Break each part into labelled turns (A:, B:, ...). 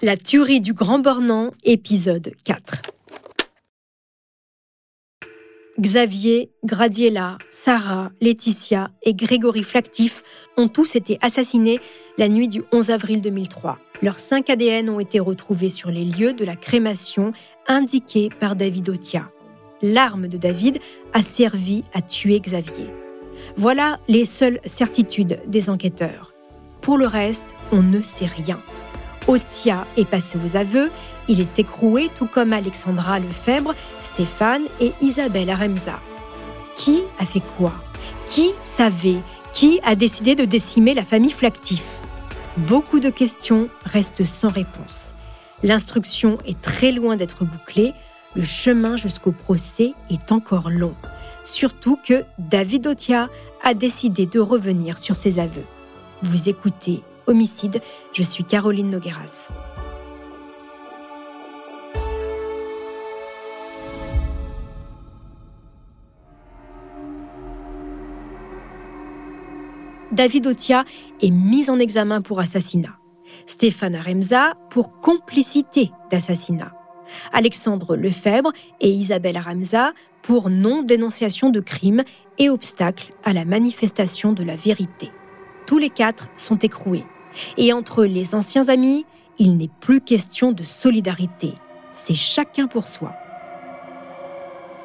A: La tuerie du Grand Bornand, épisode 4. Xavier, Gradiella, Sarah, Laetitia et Grégory Flactif ont tous été assassinés la nuit du 11 avril 2003. Leurs cinq ADN ont été retrouvés sur les lieux de la crémation indiqués par David Otia. L'arme de David a servi à tuer Xavier. Voilà les seules certitudes des enquêteurs. Pour le reste, on ne sait rien. Otia est passé aux aveux, il est écroué tout comme Alexandra Lefebvre, Stéphane et Isabelle Aremza. Qui a fait quoi? Qui savait? Qui a décidé de décimer la famille Flactif? Beaucoup de questions restent sans réponse. L'instruction est très loin d'être bouclée, le chemin jusqu'au procès est encore long. Surtout que David Otia a décidé de revenir sur ses aveux. Vous écoutez Homicide, je suis Caroline Nogueras. David Otia est mis en examen pour assassinat. Stéphane Aremza pour complicité d'assassinat. Alexandre Lefebvre et Isabelle Aremza pour non-dénonciation de crime et obstacle à la manifestation de la vérité. Tous les quatre sont écroués. Et entre les anciens amis, il n'est plus question de solidarité. C'est chacun pour soi.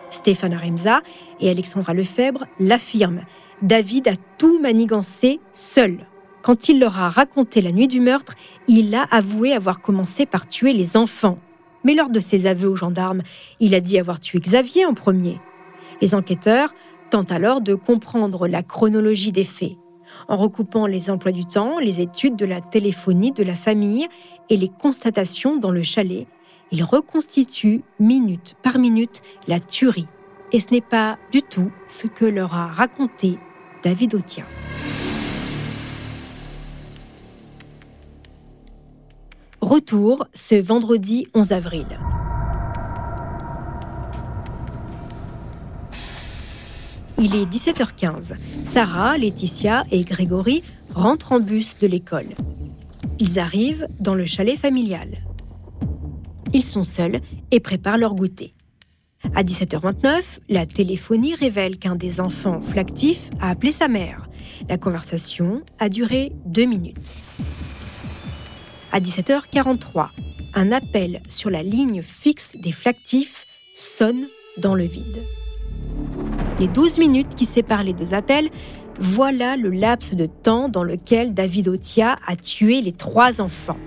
A: Stéphane Aremza et Alexandra Lefebvre l'affirment. David a tout manigancé seul. Quand il leur a raconté la nuit du meurtre, il a avoué avoir commencé par tuer les enfants. Mais lors de ses aveux aux gendarmes, il a dit avoir tué Xavier en premier. Les enquêteurs tentent alors de comprendre la chronologie des faits. En recoupant les emplois du temps, les études de la téléphonie de la famille et les constatations dans le chalet, ils reconstituent minute par minute la tuerie. Et ce n'est pas du tout ce que leur a raconté David Otia. Retour ce vendredi 11 avril. Il est 17h15. Sarah, Laetitia et Grégory rentrent en bus de l'école. Ils arrivent dans le chalet familial. Ils sont seuls et préparent leur goûter. À 17h29, la téléphonie révèle qu'un des enfants flactifs a appelé sa mère. La conversation a duré deux minutes. À 17h43, un appel sur la ligne fixe des flactifs sonne dans le vide. Les 12 minutes qui séparent les deux appels, voilà le laps de temps dans lequel David Otia a tué les trois enfants.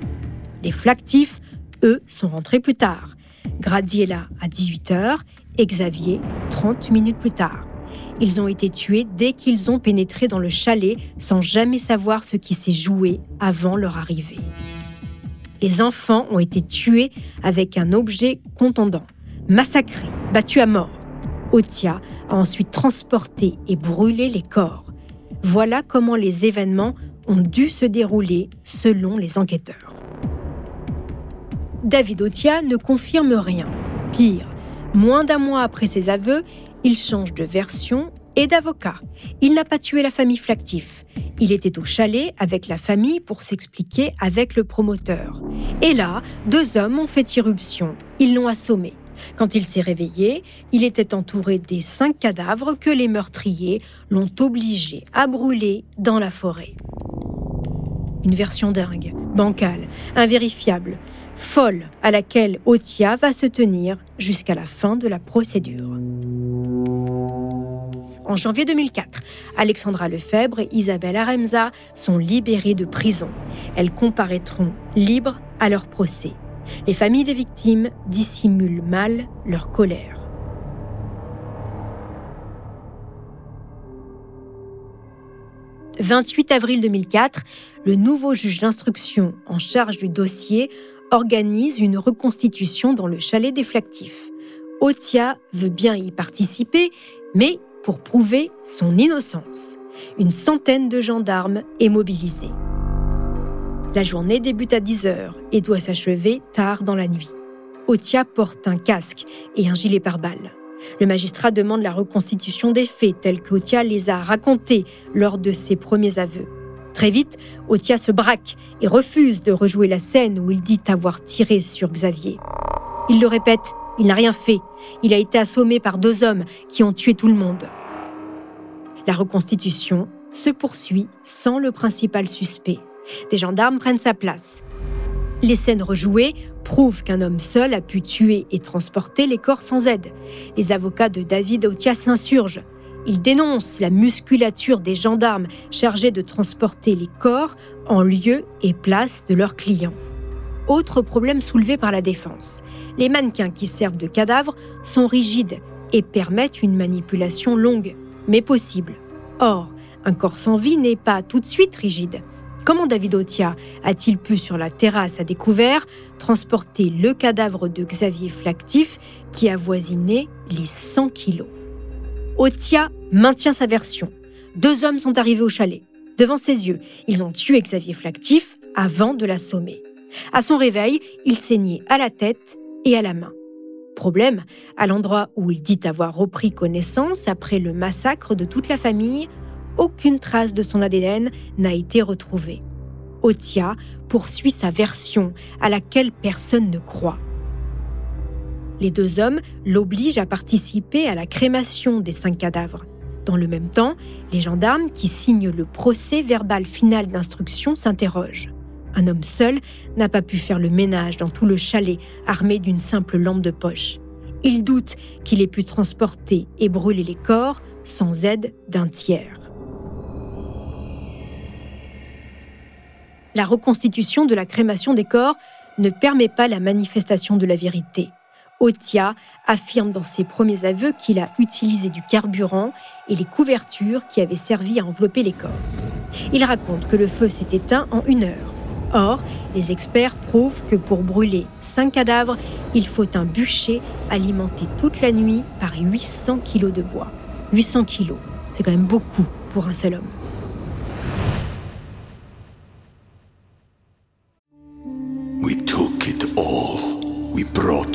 A: Les flactifs, eux, sont rentrés plus tard. Gradiella à 18h et Xavier 30 minutes plus tard. Ils ont été tués dès qu'ils ont pénétré dans le chalet sans jamais savoir ce qui s'est joué avant leur arrivée. Les enfants ont été tués avec un objet contondant, massacrés, battus à mort. Otia a ensuite transporté et brûlé les corps. Voilà comment les événements ont dû se dérouler selon les enquêteurs. David Otia ne confirme rien. Pire, moins d'un mois après ses aveux, il change de version et d'avocat. Il n'a pas tué la famille Flactif. Il était au chalet avec la famille pour s'expliquer avec le promoteur. Et là, deux hommes ont fait irruption. Ils l'ont assommé. Quand il s'est réveillé, il était entouré des cinq cadavres que les meurtriers l'ont obligé à brûler dans la forêt. Une version dingue, bancale, invérifiable, folle à laquelle Otia va se tenir jusqu'à la fin de la procédure. En janvier 2004, Alexandra Lefebvre et Isabelle Aremza sont libérées de prison. Elles comparaîtront libres à leur procès. Les familles des victimes dissimulent mal leur colère. « 28 avril 2004, le nouveau juge d'instruction en charge du dossier organise une reconstitution dans le chalet des Flactifs. Otia veut bien y participer, mais pour prouver son innocence. Une centaine de gendarmes est mobilisée. La journée débute à 10 h et doit s'achever tard dans la nuit. Otia porte un casque et un gilet pare-balles. Le magistrat demande la reconstitution des faits tels qu'Otia les a racontés lors de ses premiers aveux. Très vite, Otia se braque et refuse de rejouer la scène où il dit avoir tiré sur Xavier. Il le répète, il n'a rien fait. Il a été assommé par deux hommes qui ont tué tout le monde. La reconstitution se poursuit sans le principal suspect. Des gendarmes prennent sa place. Les scènes rejouées prouvent qu'un homme seul a pu tuer et transporter les corps sans aide. Les avocats de David Otia s'insurgent. Ils dénoncent la musculature des gendarmes chargés de transporter les corps en lieu et place de leurs clients. Autre problème soulevé par la défense. Les mannequins qui servent de cadavres sont rigides et permettent une manipulation longue mais possible. Or, un corps sans vie n'est pas tout de suite rigide. Comment David Otia a-t-il pu, sur la terrasse à découvert, transporter le cadavre de Xavier Flactif qui avoisinait les 100 kilos? Otia maintient sa version. Deux hommes sont arrivés au chalet. Devant ses yeux, ils ont tué Xavier Flactif avant de l'assommer. À son réveil, il saignait à la tête et à la main. Problème, à l'endroit où il dit avoir repris connaissance après le massacre de toute la famille, aucune trace de son ADN n'a été retrouvée. Otia poursuit sa version à laquelle personne ne croit. Les deux hommes l'obligent à participer à la crémation des cinq cadavres. Dans le même temps, les gendarmes qui signent le procès verbal final d'instruction s'interrogent. Un homme seul n'a pas pu faire le ménage dans tout le chalet armé d'une simple lampe de poche. Il doute qu'il ait pu transporter et brûler les corps sans aide d'un tiers. La reconstitution de la crémation des corps ne permet pas la manifestation de la vérité. Otia affirme dans ses premiers aveux qu'il a utilisé du carburant et les couvertures qui avaient servi à envelopper les corps. Il raconte que le feu s'est éteint en une heure. Or, les experts prouvent que pour brûler cinq cadavres, il faut un bûcher alimenté toute la nuit par 800 kilos de bois. 800 kilos, c'est quand même beaucoup pour un seul homme.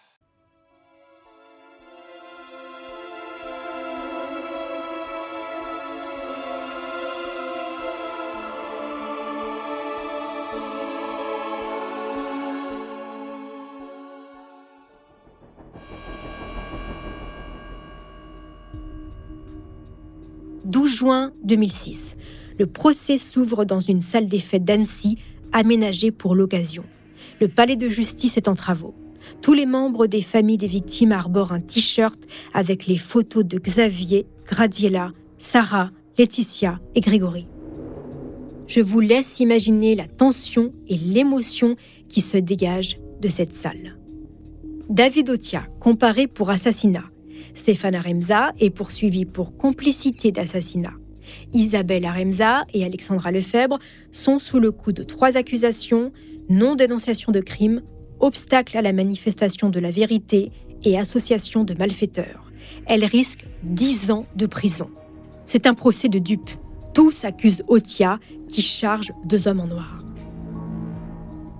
A: « 12 juin 2006. Le procès s'ouvre dans une salle des fêtes d'Annecy, aménagée pour l'occasion. Le palais de justice est en travaux. Tous les membres des familles des victimes arborent un t-shirt avec les photos de Xavier, Gradiela, Sarah, Laetitia et Grégory. Je vous laisse imaginer la tension et l'émotion qui se dégagent de cette salle. David Otia, comparé pour assassinat. Stéphane Aremza est poursuivi pour complicité d'assassinat. Isabelle Aremza et Alexandra Lefebvre sont sous le coup de trois accusations non-dénonciation de crime, obstacle à la manifestation de la vérité et association de malfaiteurs. Elle risque 10 ans de prison. C'est un procès de dupe. Tous accusent Otia, qui charge deux hommes en noir.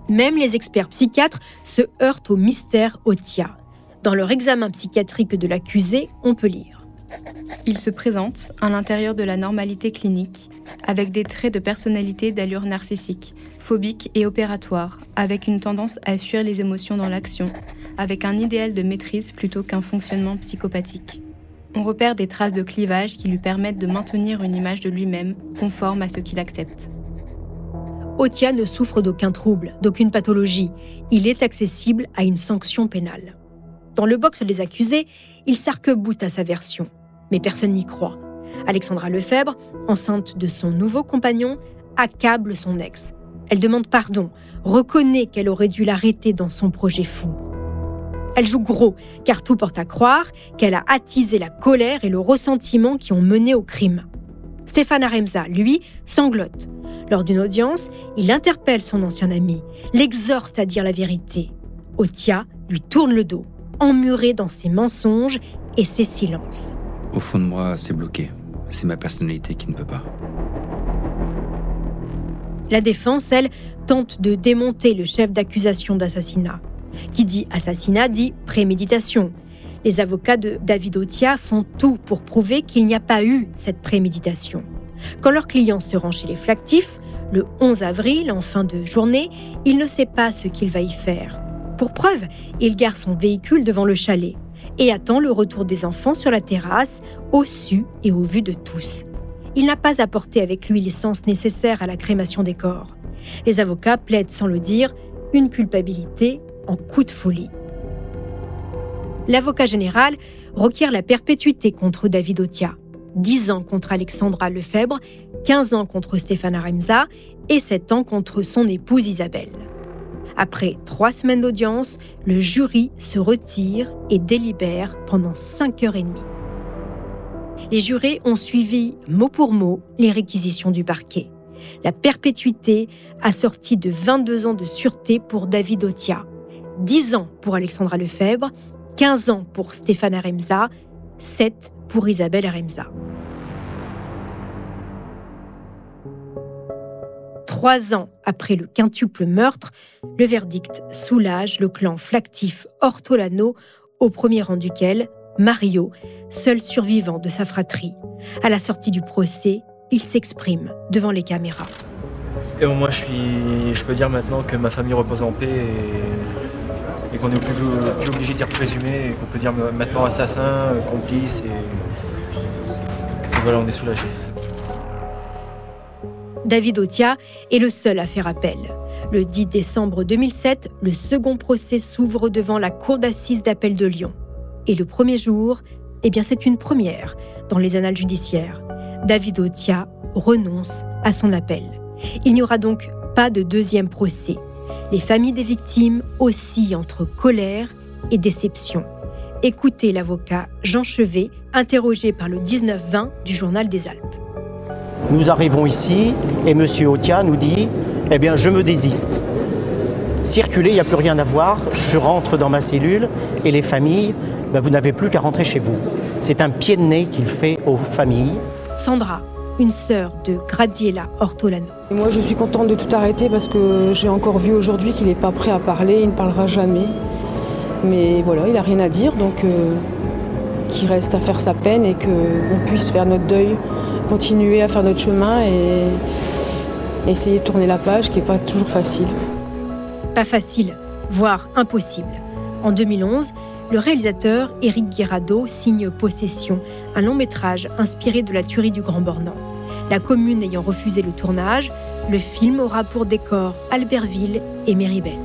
A: Même les experts psychiatres se heurtent au mystère Otia. Dans leur examen psychiatrique de l'accusé, on peut lire.
B: Il se présente à l'intérieur de la normalité clinique, avec des traits de personnalité d'allure narcissique, phobique et opératoire, avec une tendance à fuir les émotions dans l'action, avec un idéal de maîtrise plutôt qu'un fonctionnement psychopathique. On repère des traces de clivage qui lui permettent de maintenir une image de lui-même conforme à ce qu'il accepte.
A: Otia ne souffre d'aucun trouble, d'aucune pathologie. Il est accessible à une sanction pénale. Dans le box des accusés, il s'arc-boute à sa version. Mais personne n'y croit. Alexandra Lefebvre, enceinte de son nouveau compagnon, accable son ex. Elle demande pardon, reconnaît qu'elle aurait dû l'arrêter dans son projet fou. Elle joue gros, car tout porte à croire qu'elle a attisé la colère et le ressentiment qui ont mené au crime. Stéphane Aremza, lui, sanglote. Lors d'une audience, il interpelle son ancien ami, l'exhorte à dire la vérité. Otia lui tourne le dos, emmuré dans ses mensonges et ses silences.
C: Au fond de moi, c'est bloqué. C'est ma personnalité qui ne peut pas.
A: La défense, elle, tente de démonter le chef d'accusation d'assassinat. Qui dit assassinat dit préméditation. Les avocats de David Otia font tout pour prouver qu'il n'y a pas eu cette préméditation. Quand leur client se rend chez les flactifs, le 11 avril, en fin de journée, il ne sait pas ce qu'il va y faire. Pour preuve, il gare son véhicule devant le chalet et attend le retour des enfants sur la terrasse, au su et au vu de tous. Il n'a pas apporté avec lui l'essence nécessaire à la crémation des corps. Les avocats plaident sans le dire une culpabilité en coup de folie. L'avocat général requiert la perpétuité contre David Otia, 10 ans contre Alexandra Lefebvre, 15 ans contre Stéphane Aremza et 7 ans contre son épouse Isabelle. Après trois semaines d'audience, le jury se retire et délibère pendant 5 heures et demie. Les jurés ont suivi mot pour mot les réquisitions du parquet. La perpétuité assortie de 22 ans de sûreté pour David Otia, 10 ans pour Alexandra Lefebvre, 15 ans pour Stéphane Aremza, 7 pour Isabelle Aremza. Trois ans après le quintuple meurtre, le verdict soulage le clan flactif Ortolano, au premier rang duquel Mario, seul survivant de sa fratrie. À la sortie du procès, il s'exprime devant les caméras.
D: Et moi, je, peux dire maintenant que ma famille repose en paix et, qu'on n'est plus, obligé de dire présumé, et qu'on peut dire maintenant assassin, complice, et voilà, on est soulagé.
A: David Otia est le seul à faire appel. Le 10 décembre 2007, le second procès s'ouvre devant la Cour d'assises d'appel de Lyon. Et le premier jour, eh bien c'est une première dans les annales judiciaires. David Otia renonce à son appel. Il n'y aura donc pas de deuxième procès. Les familles des victimes oscillent entre colère et déception. Écoutez l'avocat Jean Chevet, interrogé par le 19-20 du Journal des Alpes.
E: Nous arrivons ici et M. Otia nous dit Eh bien, je me désiste. Circuler, il n'y a plus rien à voir. Je rentre dans ma cellule et les familles, ben, vous n'avez plus qu'à rentrer chez vous. C'est un pied de nez qu'il fait aux familles.
A: Sandra, une sœur de Gradiela Ortolano.
F: moi, je suis contente de tout arrêter parce que j'ai encore vu aujourd'hui qu'il n'est pas prêt à parler, il ne parlera jamais. Mais voilà, il n'a rien à dire, donc euh, qu'il reste à faire sa peine et qu'on puisse faire notre deuil continuer à faire notre chemin et essayer de tourner la page qui n'est pas toujours facile.
A: Pas facile, voire impossible. En 2011, le réalisateur Éric Guirado signe Possession, un long métrage inspiré de la tuerie du Grand Bornand. La commune ayant refusé le tournage, le film aura pour décor Albertville et Méribel.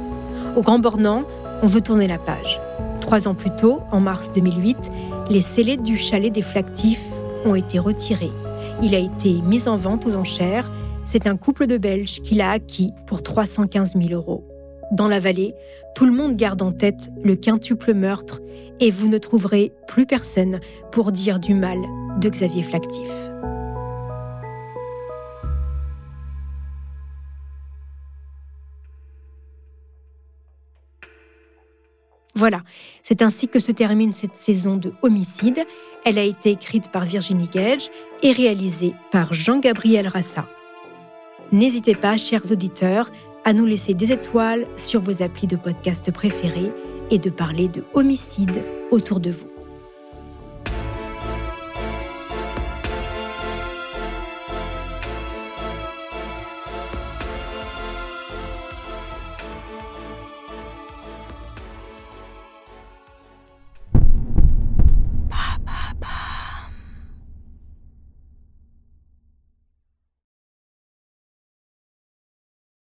A: Au Grand Bornand, on veut tourner la page. Trois ans plus tôt, en mars 2008, les scellés du chalet des Flactifs ont été retirés il a été mis en vente aux enchères. C'est un couple de Belges qui l'a acquis pour 315 000 euros. Dans la vallée, tout le monde garde en tête le quintuple meurtre et vous ne trouverez plus personne pour dire du mal de Xavier Flactif. Voilà, c'est ainsi que se termine cette saison de Homicide. Elle a été écrite par Virginie Gage et réalisée par Jean-Gabriel Rassa. N'hésitez pas, chers auditeurs, à nous laisser des étoiles sur vos applis de podcast préférés et de parler de homicide autour de vous.